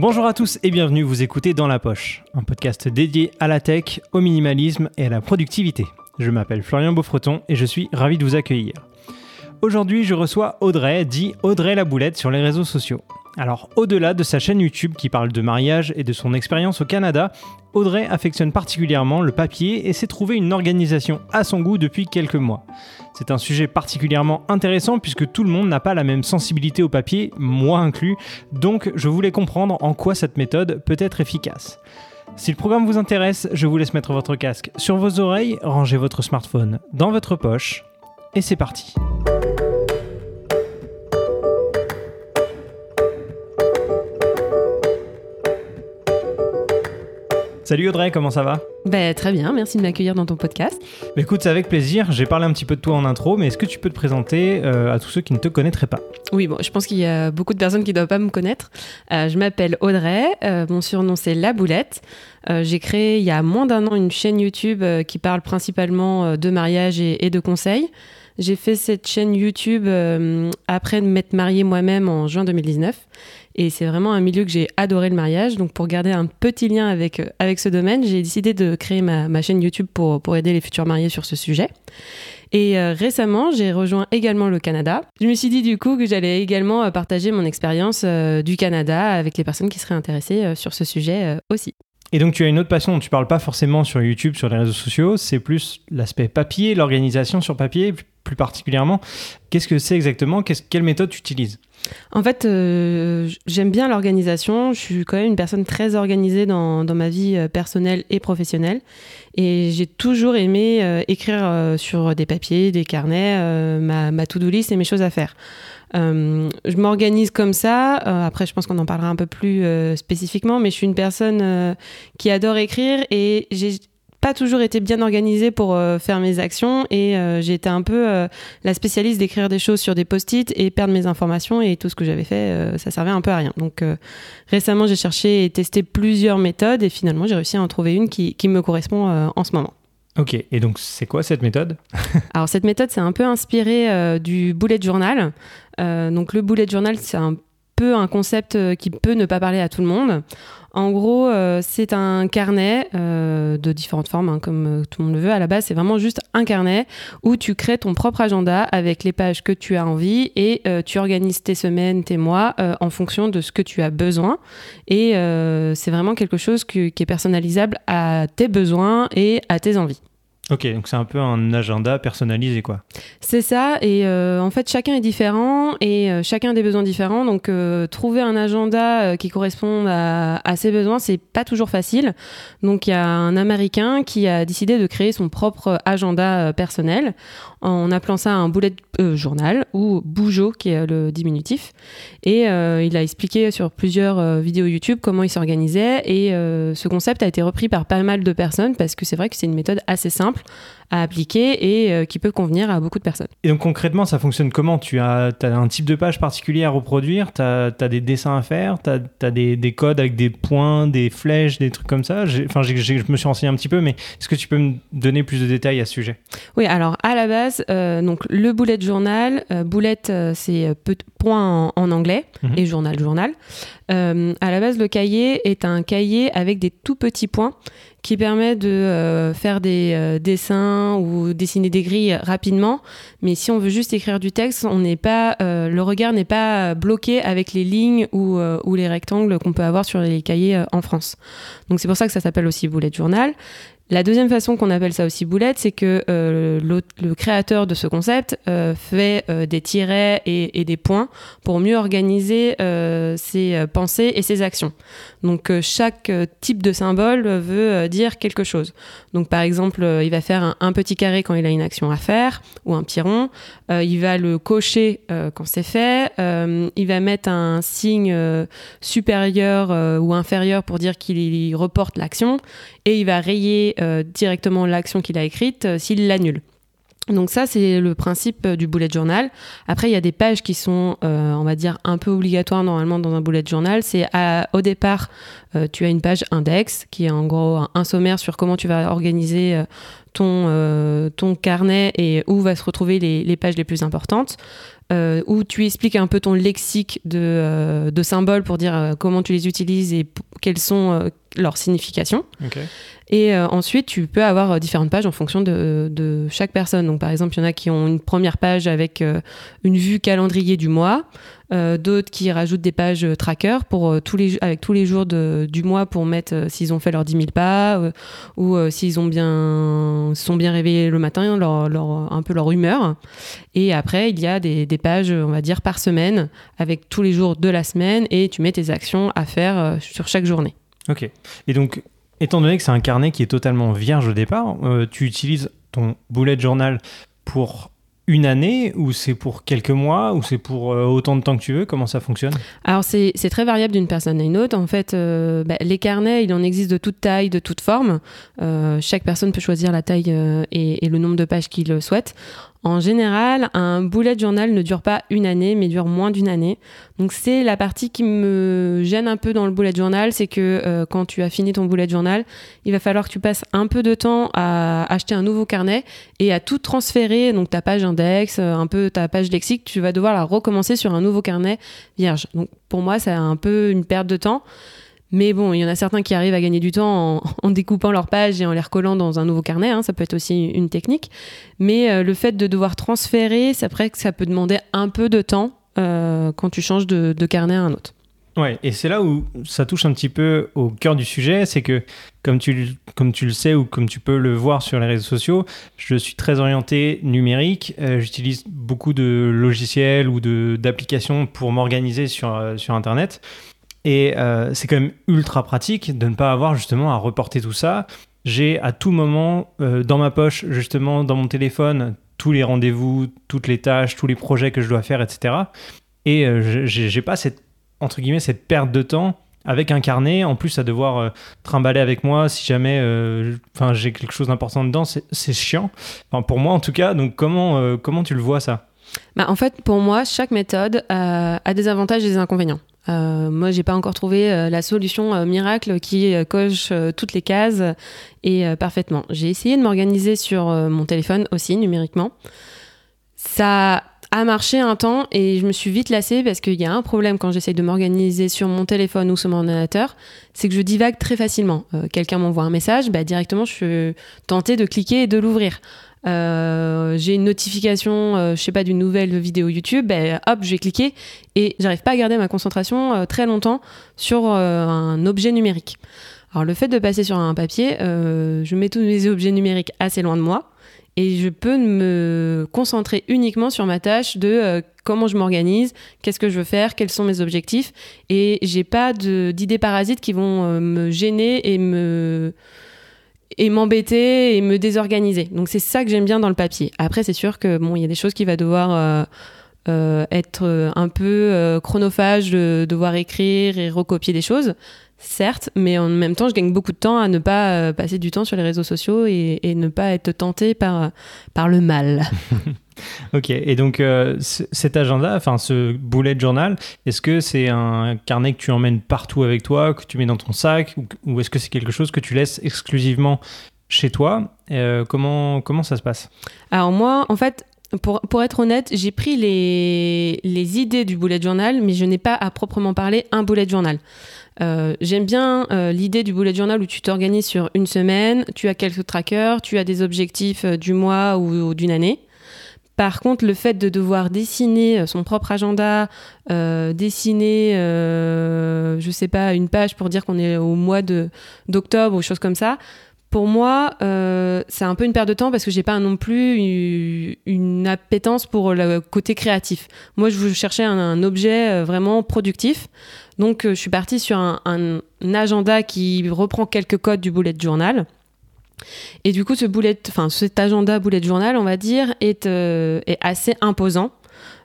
Bonjour à tous et bienvenue, vous écoutez Dans la Poche, un podcast dédié à la tech, au minimalisme et à la productivité. Je m'appelle Florian Beaufreton et je suis ravi de vous accueillir. Aujourd'hui, je reçois Audrey, dit Audrey la Boulette sur les réseaux sociaux. Alors, au-delà de sa chaîne YouTube qui parle de mariage et de son expérience au Canada, Audrey affectionne particulièrement le papier et s'est trouvé une organisation à son goût depuis quelques mois. C'est un sujet particulièrement intéressant puisque tout le monde n'a pas la même sensibilité au papier, moi inclus, donc je voulais comprendre en quoi cette méthode peut être efficace. Si le programme vous intéresse, je vous laisse mettre votre casque sur vos oreilles, rangez votre smartphone dans votre poche, et c'est parti. Salut Audrey, comment ça va? Bah, Très bien, merci de m'accueillir dans ton podcast. Bah, écoute, c'est avec plaisir. J'ai parlé un petit peu de toi en intro, mais est-ce que tu peux te présenter euh, à tous ceux qui ne te connaîtraient pas? Oui, bon, je pense qu'il y a beaucoup de personnes qui ne doivent pas me connaître. Euh, je m'appelle Audrey, euh, mon surnom c'est La Boulette. J'ai créé il y a moins d'un an une chaîne YouTube qui parle principalement de mariage et, et de conseils. J'ai fait cette chaîne YouTube après de m'être mariée moi-même en juin 2019. Et c'est vraiment un milieu que j'ai adoré le mariage. Donc pour garder un petit lien avec, euh, avec ce domaine, j'ai décidé de créer ma, chaîne YouTube pour, pour aider les futurs mariés sur ce sujet. Et euh, récemment, j'ai rejoint également le Canada. Je me suis dit du coup que j'allais également euh, partager mon expérience du Canada avec les personnes qui seraient intéressées sur ce sujet aussi. Et donc tu as une autre passion tu parles pas forcément sur YouTube, sur les réseaux sociaux, c'est plus l'aspect papier, l'organisation sur papier plus particulièrement. Qu'est-ce que c'est exactement? Quelle méthode tu utilises? En fait, euh, j'aime bien l'organisation. Je suis quand même une personne très organisée dans, ma vie euh, personnelle et professionnelle. Et j'ai toujours aimé euh, écrire sur des papiers, des carnets, ma, ma to-do list et mes choses à faire. je m'organise comme ça. après, je pense qu'on en parlera un peu plus spécifiquement, mais je suis une personne qui adore écrire et j'ai pas toujours été bien organisée pour euh, faire mes actions et euh, j'ai été un peu euh, la spécialiste d'écrire des choses sur des post-it et perdre mes informations et tout ce que j'avais fait, ça servait un peu à rien. Donc récemment, j'ai cherché et testé plusieurs méthodes et finalement, j'ai réussi à en trouver une qui, qui me correspond en ce moment. Ok, et donc c'est quoi cette méthode? Alors cette méthode, c'est un peu inspiré du bullet journal. donc le bullet journal, c'est un un concept qui peut ne pas parler à tout le monde. En gros, euh, c'est un carnet euh, de différentes formes, hein, comme euh, tout le monde le veut. À la base, c'est vraiment juste un carnet où tu crées ton propre agenda avec les pages que tu as envie et tu organises tes semaines, tes mois en fonction de ce que tu as besoin. Et c'est vraiment quelque chose qui est personnalisable à tes besoins et à tes envies. Ok, donc c'est un peu un agenda personnalisé, quoi. C'est ça, et euh, en fait, chacun est différent et euh, chacun a des besoins différents. Donc, euh, trouver un agenda qui corresponde à, à ses besoins, c'est pas toujours facile. Donc, il y a un Américain qui a décidé de créer son propre agenda personnel en appelant ça un bullet journal ou bougeot, qui est le diminutif. Et il a expliqué sur plusieurs vidéos YouTube comment il s'organisait. Et ce concept a été repris par pas mal de personnes parce que c'est vrai que c'est une méthode assez simple à appliquer et euh, qui peut convenir à beaucoup de personnes. Et donc concrètement, ça fonctionne comment? Tu as, as, un type de page particulier à reproduire? Tu as, as, des dessins à faire? Tu as, as des, des, codes avec des points, des flèches, des trucs comme ça? Enfin, je me suis renseigné un petit peu, mais est-ce que tu peux me donner plus de détails à ce sujet? Oui, alors à la base, euh, donc le bullet journal, euh, bullet c'est point en, anglais mhm. et journal, journal. à la base, le cahier est un cahier avec des tout petits points qui permet de euh, faire des euh, dessins ou dessiner des grilles rapidement. Mais si on veut juste écrire du texte, euh, le regard n'est pas bloqué avec les lignes ou, ou les rectangles qu'on peut avoir sur les cahiers en France. Donc c'est pour ça que ça s'appelle aussi bullet journal. La deuxième façon qu'on appelle ça aussi boulette, c'est que euh, le, créateur de ce concept euh, fait euh, des tirets et, des points pour mieux organiser ses pensées et ses actions. Donc chaque type de symbole veut dire quelque chose. Donc par exemple, il va faire un, petit carré quand il a une action à faire ou un petit il va le cocher quand c'est fait. il va mettre un signe supérieur ou inférieur pour dire qu'il reporte l'action et il va rayer directement l'action qu'il a écrite euh, s'il l'annule. Donc ça, c'est le principe du bullet journal. Après, il y a des pages qui sont, on va dire, un peu obligatoires normalement dans un bullet journal. C'est au départ, tu as une page index qui est en gros un, sommaire sur comment tu vas organiser ton, ton carnet et où va se retrouver les, pages les plus importantes. Euh, où tu expliques un peu ton lexique de, euh, de symboles pour dire euh, comment tu les utilises et quelles sont leurs significations. Et ensuite, tu peux avoir différentes pages en fonction de, chaque personne. Donc, par exemple, il y en a qui ont une première page avec une vue calendrier du mois. Euh, d'autres qui rajoutent des pages euh, tracker pour, euh, avec tous les jours du mois pour mettre s'ils ont fait leurs 10 000 pas ou s'ils sont bien réveillés le matin, un peu leur humeur. Et après, il y a des, des, pages, on va dire, par semaine avec tous les jours de la semaine et tu mets tes actions à faire sur chaque journée. Ok. Et donc, étant donné que c'est un carnet qui est totalement vierge au départ, tu utilises ton bullet journal pour une année ou c'est pour quelques mois ou c'est pour euh, autant de temps que tu veux? Comment ça fonctionne? Alors c'est très variable d'une personne à une autre. En fait, euh, bah, les carnets, il en existe de toute taille, de toute forme. Euh, chaque personne peut choisir la taille et, le nombre de pages qu'il souhaite. En général, un bullet journal ne dure pas une année, mais dure moins d'une année. Donc c'est la partie qui me gêne un peu dans le bullet journal, c'est que euh, quand tu as fini ton bullet journal, il va falloir que tu passes un peu de temps à acheter un nouveau carnet et à tout transférer, donc ta page index, euh, un peu ta page lexique, tu vas devoir la recommencer sur un nouveau carnet vierge. Donc pour moi, c'est un peu une perte de temps. Mais bon, il y en a certains qui arrivent à gagner du temps en, découpant leurs pages et en les recollant dans un nouveau carnet. Hein, ça peut être aussi une technique. Mais euh, le fait de devoir transférer, c'est que ça peut demander un peu de temps euh, quand tu changes de, carnet à un autre. Ouais, et c'est là où ça touche un petit peu au cœur du sujet, c'est que comme tu, comme tu le sais ou comme tu peux le voir sur les réseaux sociaux, je suis très orienté numérique. Euh, j'utilise beaucoup de logiciels ou d'applications pour m'organiser sur, sur Internet. Et euh, c'est quand même ultra pratique de ne pas avoir justement à reporter tout ça. J'ai à tout moment euh, dans ma poche, justement dans mon téléphone, tous les rendez-vous, toutes les tâches, tous les projets que je dois faire, etc. Et euh, j'ai pas cette, entre guillemets, cette perte de temps avec un carnet, en plus à devoir trimballer avec moi si jamais enfin j'ai quelque chose d'important dedans, c'est chiant. Enfin, pour moi en tout cas, donc comment, comment tu le vois ça? Bah, En fait, pour moi, chaque méthode a des avantages et des inconvénients. Euh, moi, j'ai pas encore trouvé euh, la solution euh, miracle qui coche toutes les cases et parfaitement. J'ai essayé de m'organiser sur mon téléphone aussi numériquement. Ça a marché un temps et je me suis vite lassée parce qu'il y a un problème quand j'essaye de m'organiser sur mon téléphone ou sur mon ordinateur, c'est que je divague très facilement. Quelqu'un m'envoie un message, bah, directement je suis tentée de cliquer et de l'ouvrir. Euh, j'ai une notification, euh, je sais pas, d'une nouvelle vidéo YouTube, ben, hop, je vais cliquer et j'arrive pas à garder ma concentration euh, très longtemps sur un objet numérique. Alors le fait de passer sur un papier, je mets tous mes objets numériques assez loin de moi et je peux me concentrer uniquement sur ma tâche de comment je m'organise, qu'est-ce que je veux faire, quels sont mes objectifs et j'ai pas d'idées parasites qui vont me gêner et me et m'embêter et me désorganiser. Donc c'est ça que j'aime bien dans le papier. Après c'est sûr que bon il y a des choses qui va devoir euh, être un peu euh, chronophage de devoir écrire et recopier des choses, certes, mais en même temps je gagne beaucoup de temps à ne pas passer du temps sur les réseaux sociaux et, et ne pas être tenté par, par le mal. ok, et donc euh, cet agenda, enfin ce bullet journal, est-ce que c'est un carnet que tu emmènes partout avec toi, que tu mets dans ton sac, ou, est-ce que c'est quelque chose que tu laisses exclusivement chez toi? Euh, comment, comment ça se passe? Alors moi, en fait, pour, être honnête, j'ai pris les, idées du bullet journal, mais je n'ai pas à proprement parler un bullet journal. Euh, j'aime bien l'idée du bullet journal où tu t'organises sur une semaine, tu as quelques trackers, tu as des objectifs du mois ou d'une année. Par contre, le fait de devoir dessiner euh, son propre agenda, euh, dessiner, euh, je sais pas, une page pour dire qu'on est au mois d'octobre ou choses comme ça, pour moi, c'est un peu une perte de temps parce que j'ai pas non plus une, appétence pour le côté créatif. Moi, je cherchais un, objet vraiment productif. Donc, je suis partie sur un, un, agenda qui reprend quelques codes du bullet journal. Et du coup, ce bullet, enfin, cet agenda bullet journal, on va dire, est, euh, est assez imposant.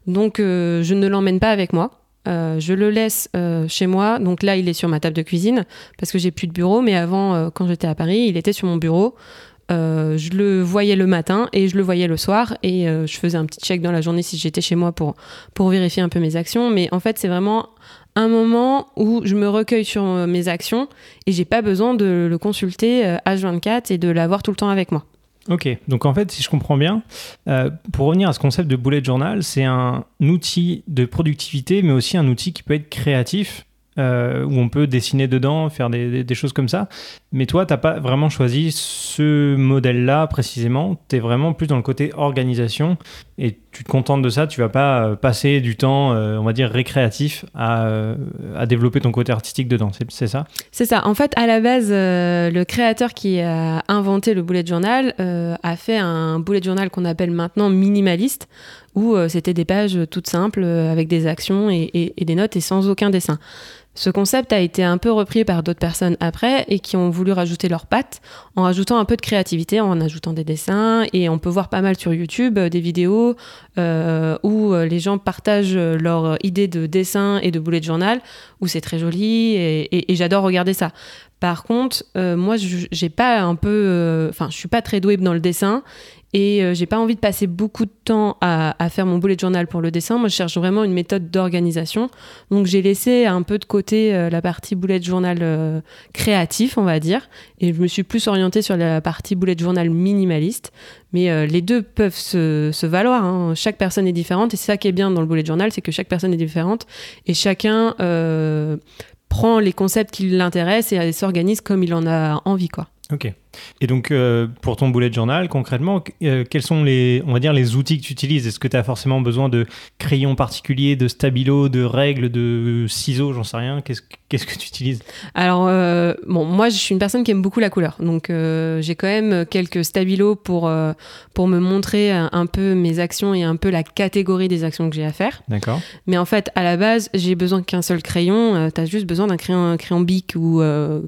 Donc, euh, je ne l'emmène pas avec moi. Euh, je le laisse chez moi. Donc là, il est sur ma table de cuisine parce que j'ai plus de bureau. Mais avant, quand j'étais à Paris, il était sur mon bureau je le voyais le matin et je le voyais le soir et je faisais un petit check dans la journée si j'étais chez moi pour, pour vérifier un peu mes actions. Mais en fait, c'est vraiment un moment où je me recueille sur mes actions et j'ai pas besoin de le consulter H24 et de l'avoir tout le temps avec moi. Ok, donc en fait, si je comprends bien, euh, pour revenir à ce concept de bullet journal, c'est un outil de productivité, mais aussi un outil qui peut être créatif euh, où on peut dessiner dedans, faire des, choses comme ça. Mais toi, tu n'as pas vraiment choisi ce modèle-là précisément. Tu es vraiment plus dans le côté organisation et tu te contentes de ça. Tu vas pas euh, passer du temps, euh, on va dire, récréatif à, à développer ton côté artistique dedans. C'est ça? C'est ça. En fait, à la base, le créateur qui a inventé le bullet journal a fait un bullet journal qu'on appelle maintenant minimaliste où c'était des pages toutes simples avec des actions et, des notes et sans aucun dessin. Ce concept a été un peu repris par d'autres personnes après et qui ont voulu rajouter leurs pattes en rajoutant un peu de créativité, en ajoutant des dessins. Et on peut voir pas mal sur YouTube euh, des vidéos euh, où euh, les gens partagent leurs idées de dessin et de bullet journal, où c'est très joli et, j'adore regarder ça. Par contre, moi, j'ai pas un peu, enfin, je suis pas très douée dans le dessin et euh, j'ai pas envie de passer beaucoup de temps à, faire mon bullet journal pour le dessin. Moi, je cherche vraiment une méthode d'organisation. Donc, j'ai laissé un peu de côté euh, la partie bullet journal euh, créatif, on va dire. Et je me suis plus orientée sur la partie bullet journal minimaliste. Mais les deux peuvent se, valoir. Hein. Chaque personne est différente. Et c'est ça qui est bien dans le bullet journal, c'est que chaque personne est différente. Et chacun prend les concepts qui l'intéressent et s'organise comme il en a envie, quoi. Ok. Et donc, euh, pour ton bullet journal, concrètement, euh, quels sont les, on va dire, les outils que tu utilises? Est-ce que tu as forcément besoin de crayons particuliers, de stabilo, de règles, de ciseaux, j'en sais rien? Qu'est-ce, qu'est-ce que tu utilises? Alors, euh, bon, moi, je suis une personne qui aime beaucoup la couleur. Donc, j'ai quand même quelques stabilos pour, pour me montrer un, peu mes actions et un peu la catégorie des actions que j'ai à faire. D'accord. Mais en fait, à la base, j'ai besoin qu'un seul crayon. tu as juste besoin d'un crayon, crayon bic ou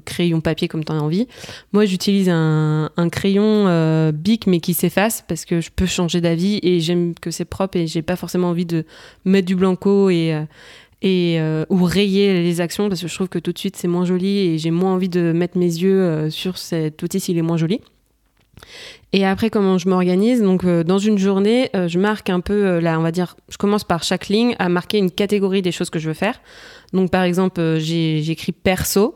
crayon papier comme tu as envie. Moi, j'utilise un un, crayon euh, bic mais qui s'efface parce que je peux changer d'avis et j'aime que c'est propre et j'ai pas forcément envie de mettre du blanco et, euh, et euh, ou rayer les actions parce que je trouve que tout de suite c'est moins joli et j'ai moins envie de mettre mes yeux sur cet outil s'il est moins joli. Et après, comment je m'organise? Donc, dans une journée, je marque un peu, là, on va dire, je commence par chaque ligne à marquer une catégorie des choses que je veux faire. Donc, par exemple, j'écris perso.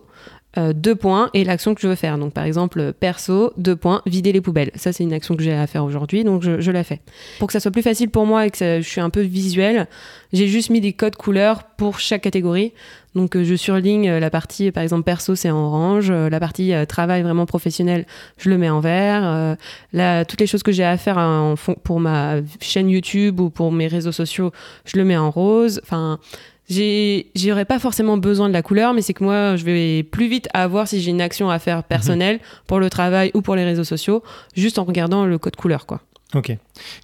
Euh, deux points et l'action que je veux faire. Donc par exemple, perso, deux points, vider les poubelles. Ça, c'est une action que j'ai à faire aujourd'hui, donc je, la fais. Pour que ça soit plus facile pour moi et que je suis un peu visuel, j'ai juste mis des codes couleurs pour chaque catégorie. Donc euh, je surligne euh, la partie, par exemple, perso, c'est en orange. la partie travail vraiment professionnel, je le mets en vert. là, toutes les choses que j'ai à faire en, pour ma chaîne YouTube ou pour mes réseaux sociaux, je le mets en rose. Enfin j'aurais pas forcément besoin de la couleur, mais c'est que moi, je vais plus vite à voir si j'ai une action à faire personnelle pour le travail ou pour les réseaux sociaux, juste en regardant le code couleur, quoi. Ok.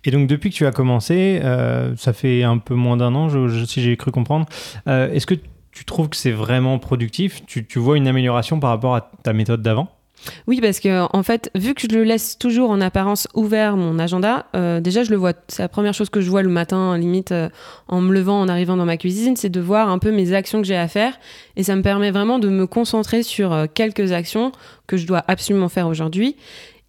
Et donc depuis que tu as commencé, euh, ça fait un peu moins d'un an, si j'ai cru comprendre. Euh, est-ce que tu trouves que c'est vraiment productif? Tu, tu vois une amélioration par rapport à ta méthode d'avant? Oui, parce que en fait, vu que je le laisse toujours en apparence ouvert mon agenda, euh, déjà je le vois. C'est la première chose que je vois le matin, limite euh, en me levant, en arrivant dans ma cuisine, c'est de voir un peu mes actions que j'ai à faire, et ça me permet vraiment de me concentrer sur euh, quelques actions que je dois absolument faire aujourd'hui.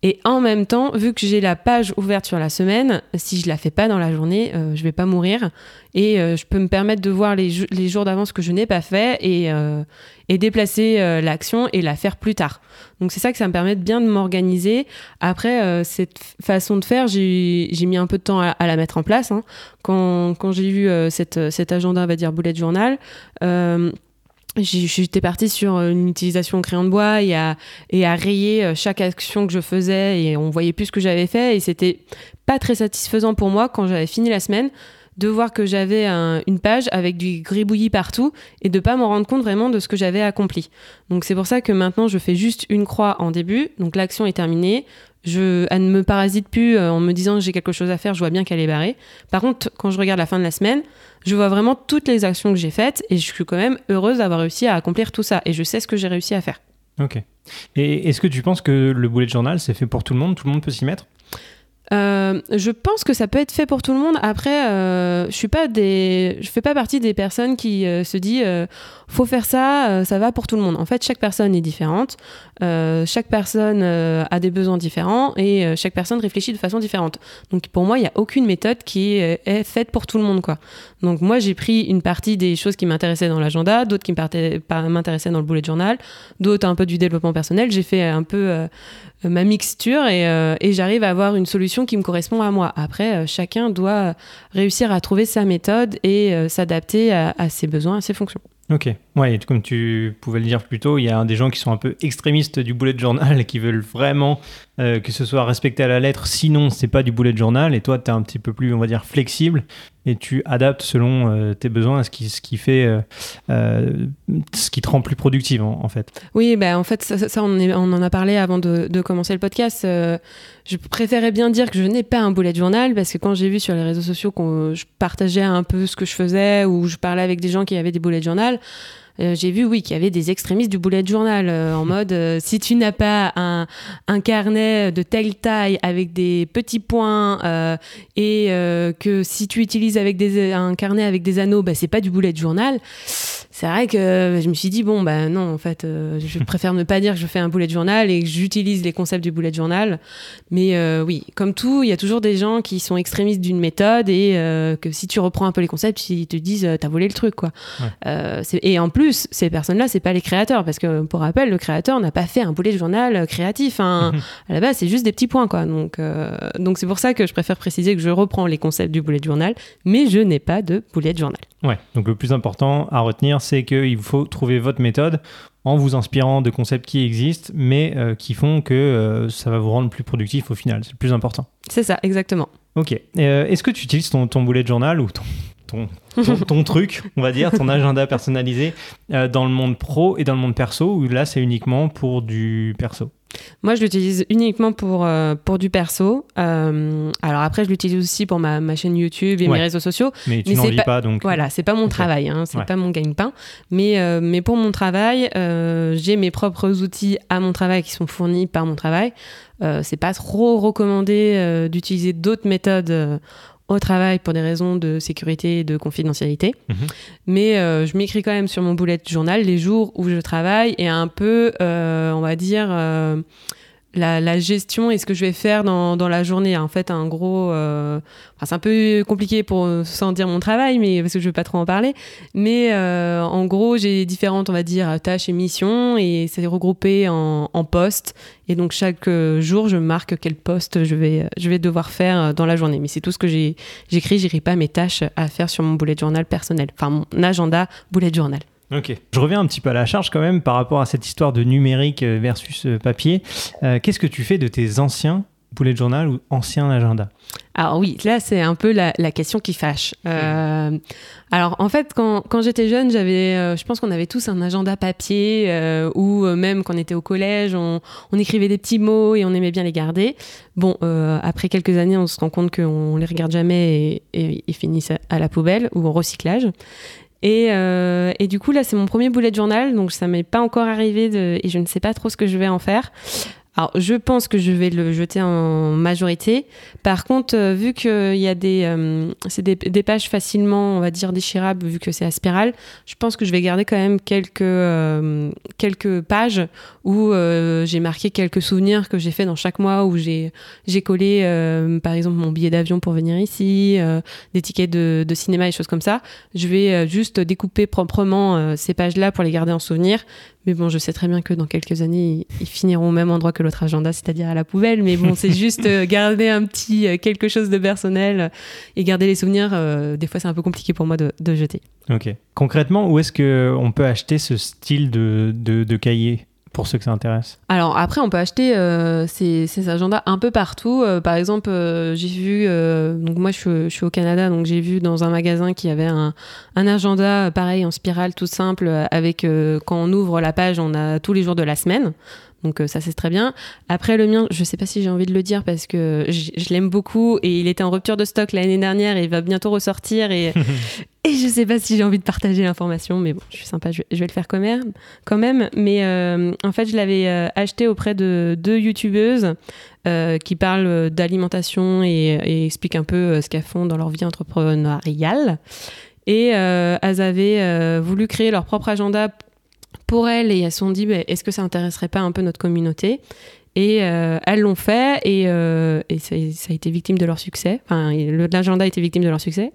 Et en même temps, vu que j'ai la page ouverte sur la semaine, si je la fais pas dans la journée, euh, je vais pas mourir. Et euh, je peux me permettre de voir les, jours d'avance que je n'ai pas fait et, euh, déplacer l'action et la faire plus tard. Donc c'est ça que ça me permet de bien de m'organiser. Après, cette façon de faire, j'ai mis un peu de temps à, la mettre en place. Hein. Quand, j'ai cette, cet agenda, on va dire bullet journal, J'étais partie sur euh, une utilisation crayon de bois et à, rayer euh, chaque action que je faisais et on voyait plus ce que j'avais fait et c'était pas très satisfaisant pour moi quand j'avais fini la semaine de voir que j'avais une page avec du gribouillis partout et de pas m'en rendre compte vraiment de ce que j'avais accompli. Donc c'est pour ça que maintenant je fais juste une croix en début, donc l'action est terminée, je, elle ne me parasite plus euh, en me disant que j'ai quelque chose à faire, je vois bien qu'elle est barrée. Par contre, quand je regarde la fin de la semaine, je vois vraiment toutes les actions que j'ai faites et je suis quand même heureuse d'avoir réussi à accomplir tout ça et je sais ce que j'ai réussi à faire. Ok. Et est-ce que tu penses que le bullet journal, c'est fait pour tout le monde? Tout le monde peut s'y mettre? Je pense que ça peut être fait pour tout le monde. Après, je suis pas des, je fais pas partie des personnes qui se disent faut faire ça, ça va pour tout le monde. En fait, chaque personne est différente. chaque personne a des besoins différents et chaque personne réfléchit de façon différente. Donc pour moi, il n'y a aucune méthode qui est faite pour tout le monde, quoi. Donc moi, j'ai pris une partie des choses qui m'intéressaient dans l'agenda, d'autres qui m'intéressaient dans le bullet journal, d'autres un peu du développement personnel. J'ai fait un peu euh, ma mixture euh, et, j'arrive à avoir une solution qui me correspond à moi. Après, euh, chacun doit réussir à trouver sa méthode et s'adapter à, ses besoins, à ses fonctions. Ok, ouais, comme tu pouvais le dire plus tôt, il y a des gens qui sont un peu extrémistes du bullet journal et qui veulent vraiment euh, que ce soit respecté à la lettre, sinon c'est pas du bullet journal, et toi tu es un petit peu plus, on va dire, flexible, et tu adaptes selon euh, tes besoins ce qui, ce qui fait, euh, ce qui te rend plus productive en, fait. Oui, bah, en fait, ça, on, en a parlé avant de, de commencer le podcast. je préférais bien dire que je n'ai pas un bullet journal, parce que quand j'ai vu sur les réseaux sociaux que je partageais un peu ce que je faisais, ou je parlais avec des gens qui avaient des bullet journal, euh, j'ai vu, oui, qu'il y avait des extrémistes du bullet journal euh, en mode euh, si tu n'as pas un, un, carnet de telle taille avec des petits points et que si tu utilises avec des, un carnet avec des anneaux, bah, c'est pas du bullet journal c'est vrai que je me suis dit, bon, bah non, en fait, je préfère ne pas dire que je fais un bullet journal et que j'utilise les concepts du bullet journal. Mais oui, comme tout, il y a toujours des gens qui sont extrémistes d'une méthode et que si tu reprends un peu les concepts, ils te disent, t'as volé le truc, quoi. et en plus, ces personnes-là, c'est pas les créateurs, parce que pour rappel, le créateur n'a pas fait un bullet journal créatif. Hein. Mhm. À la base, c'est juste des petits points, quoi. Donc, donc c'est pour ça que je préfère préciser que je reprends les concepts du bullet journal, mais je n'ai pas de bullet journal. Ouais, donc le plus important à retenir, c'est qu'il faut trouver votre méthode en vous inspirant de concepts qui existent, mais euh, qui font que euh, ça va vous rendre plus productif au final. C'est le plus important. C'est ça, exactement. Ok. Euh, est-ce que tu utilises ton, ton bullet journal ou ton, ton, ton, truc, on va dire, ton agenda personnalisé dans le monde pro et dans le monde perso, ou là c'est uniquement pour du perso? Moi, je l'utilise uniquement pour, euh, pour du perso. Euh, alors après, je l'utilise aussi pour ma, ma, chaîne YouTube et mes réseaux sociaux. Mais tu n'en vis pas, donc. Voilà, c'est pas mon travail, hein, c'est pas mon gagne-pain. Mais, euh, mais pour mon travail, j'ai mes propres outils à mon travail qui sont fournis par mon travail. c'est pas trop recommandé d'utiliser d'autres méthodes au travail pour des raisons de sécurité et de confidentialité. Mhm. Mais euh, je m'écris quand même sur mon bullet journal les jours où je travaille et un peu, euh, on va dire, euh, la, gestion et ce que je vais faire dans, dans la journée. En fait, un gros, euh, c'est un peu compliqué pour sans dire mon travail, mais parce que je veux pas trop en parler. Mais euh, en gros, j'ai différentes, on va dire, tâches et missions et c'est regroupé en, en postes. Et donc chaque euh, jour, je marque quel poste je vais, je vais devoir faire dans la journée. Mais c'est tout ce que j'ai, j'écris. J'écris pas mes tâches à faire sur mon bullet journal personnel, enfin mon agenda bullet journal. Ok. Je reviens un petit peu à la charge quand même par rapport à cette histoire de numérique euh, versus euh, papier. Euh, qu'est-ce que tu fais de tes anciens bullet journal ou anciens agendas? Alors oui, là c'est un peu la, question qui fâche. alors en fait, quand, quand j'étais jeune, j'avais, je pense qu'on avait tous un agenda papier ou même quand on était au collège, on, on, écrivait des petits mots et on aimait bien les garder. Bon, après quelques années, on se rend compte qu'on les regarde jamais et, et ils finissent à la poubelle ou au recyclage. Et, euh, et, du coup, là, c'est mon premier bullet journal, donc ça m'est pas encore arrivé de, et je ne sais pas trop ce que je vais en faire. Alors, je pense que je vais le jeter en majorité. Par contre, euh, vu qu'il y a des, euh, c'est des, pages facilement, on va dire, déchirables, vu que c'est à spirale, je pense que je vais garder quand même quelques, euh, quelques pages où j'ai marqué quelques souvenirs que j'ai fait dans chaque mois, où j'ai, j'ai collé, par exemple, mon billet d'avion pour venir ici, des tickets de, cinéma et choses comme ça. Je vais juste découper proprement ces pages-là pour les garder en souvenir. Mais bon, je sais très bien que dans quelques années, ils finiront au même endroit que l'autre agenda, c'est-à-dire à la poubelle. Mais bon, c'est juste euh, garder un petit euh, quelque chose de personnel euh, et garder les souvenirs. des fois, c'est un peu compliqué pour moi de, jeter. Ok. Concrètement, où est-ce qu'on peut acheter ce style de, de, de cahier? Pour ceux que ça intéresse Alors après, on peut acheter euh, ces, agendas un peu partout. Euh, par exemple, euh, j'ai vu, donc moi je, suis au Canada, donc j'ai vu dans un magasin qui avait un, un, agenda pareil en spirale tout simple avec quand on ouvre la page, on a tous les jours de la semaine. Donc ça c'est très bien. Après le mien, je sais pas si j'ai envie de le dire parce que je, l'aime beaucoup et il était en rupture de stock l'année dernière et il va bientôt ressortir et, Et je sais pas si j'ai envie de partager l'information, mais bon, je suis sympa, je vais, le faire quand même. Quand même. Mais euh, en fait, je l'avais euh, acheté auprès de deux youtubeuses euh, qui parlent d'alimentation et, et, expliquent un peu ce qu'elles font dans leur vie entrepreneuriale. Et elles avaient voulu créer leur propre agenda pour elles et elles se sont dit bah, est-ce que ça intéresserait pas un peu notre communauté? Et elles l'ont fait et, et ça, ça, a été victime de leur succès. Enfin, l'agenda a été victime de leur succès.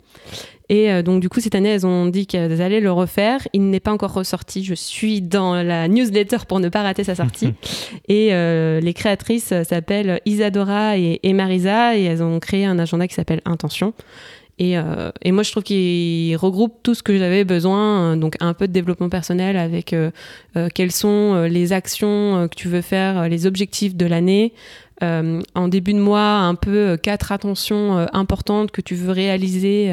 Et euh, donc, du coup, cette année, elles ont dit qu'elles allaient le refaire. Il n'est pas encore ressorti. Je suis dans la newsletter pour ne pas rater sa sortie. et euh, les créatrices s'appellent Isadora et, Marisa et elles ont créé un agenda qui s'appelle Intention. Et, euh, et, moi, je trouve qu'il regroupe tout ce que j'avais besoin, donc un peu de développement personnel avec quelles sont les actions que tu veux faire, les objectifs de l'année, euh, en début de mois un peu euh, quatre attentions euh, importantes que tu veux réaliser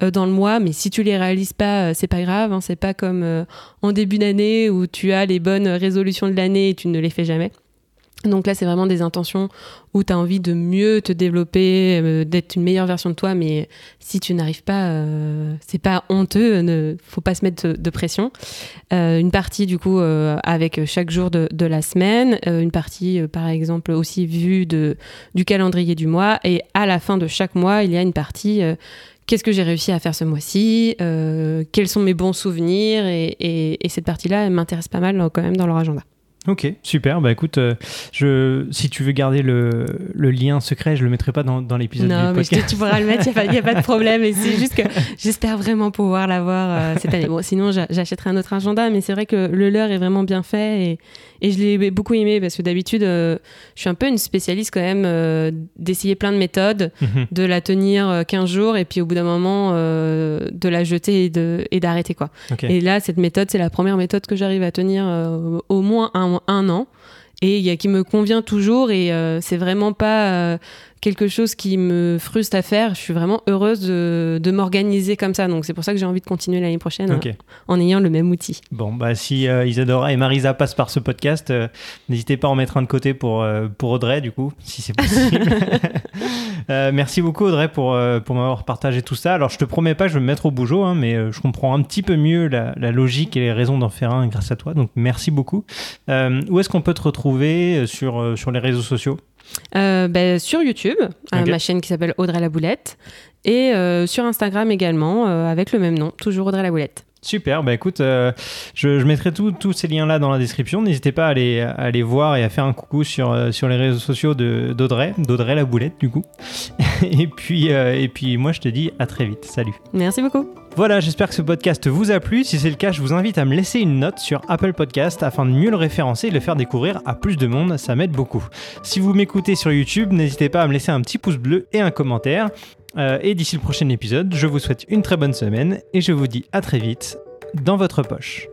dans le mois, mais si tu les réalises pas, c'est pas grave. Hein, c'est pas comme en début d'année où tu as les bonnes résolutions de l'année et tu ne les fais jamais. Donc là, c'est vraiment des intentions où tu as envie de mieux te développer, euh, d'être une meilleure version de toi, mais si tu n'arrives pas, euh, c'est pas honteux, ne faut pas se mettre de, pression. Euh, une partie, du coup, avec chaque jour de, la semaine, une partie, par exemple, aussi vue de, du calendrier du mois, et à la fin de chaque mois, il y a une partie qu'est-ce que j'ai réussi à faire ce mois-ci, quels sont mes bons souvenirs, et, et, et cette partie-là, elle m'intéresse pas mal quand même dans leur agenda. Ok, super. Bah écoute, euh, je, si tu veux garder le, le, lien secret, je le mettrai pas dans, dans l'épisode du podcast. Non, mais tu pourras le mettre, il n'y a, pas de problème. Et c'est juste que j'espère vraiment pouvoir l'avoir euh, cette année. Bon, sinon, j'achèterai un autre agenda, mais c'est vrai que le leur est vraiment bien fait et, et je l'ai beaucoup aimé parce que d'habitude, euh, je suis un peu une spécialiste quand même d'essayer plein de méthodes, mhm. de la tenir 15 jours et puis au bout d'un moment, de la jeter et d'arrêter. quoi. Et là, cette méthode, c'est la première méthode que j'arrive à tenir au moins un un an. Et qui me convient toujours et euh, c'est vraiment pas euh, quelque chose qui me frustre à faire. Je suis vraiment heureuse de, m'organiser comme ça. Donc c'est pour ça que j'ai envie de continuer l'année prochaine hein, en ayant le même outil. Bon, bah si euh, Isadora et Marisa passent par ce podcast, euh, n'hésitez pas à en mettre un de côté pour, euh, pour Audrey, du coup, si c'est possible. merci beaucoup Audrey pour, pour m'avoir partagé tout ça. Alors je te promets pas que je vais me mettre au bougeot, hein, mais je comprends un petit peu mieux la, la logique et les raisons d'en faire un grâce à toi. Donc merci beaucoup. où est-ce qu'on peut te retrouver sur, sur les réseaux sociaux? Euh, ben, sur YouTube, ma chaîne qui s'appelle Audrey la Boulette, et euh, sur Instagram également, euh, avec le même nom, toujours Audrey la Boulette. Super, bah écoute, je, je, mettrai tous ces liens-là dans la description. N'hésitez pas à aller, à aller, voir et à faire un coucou sur, sur les réseaux sociaux d'Audrey, d'Audrey la Boulette du coup. et, puis, et puis moi je te dis à très vite. Salut. Merci beaucoup. Voilà, j'espère que ce podcast vous a plu. Si c'est le cas, je vous invite à me laisser une note sur Apple Podcast afin de mieux le référencer et le faire découvrir à plus de monde. Ça m'aide beaucoup. Si vous m'écoutez sur YouTube, n'hésitez pas à me laisser un petit pouce bleu et un commentaire. Euh, et d'ici le prochain épisode, je vous souhaite une très bonne semaine et je vous dis à très vite dans votre poche.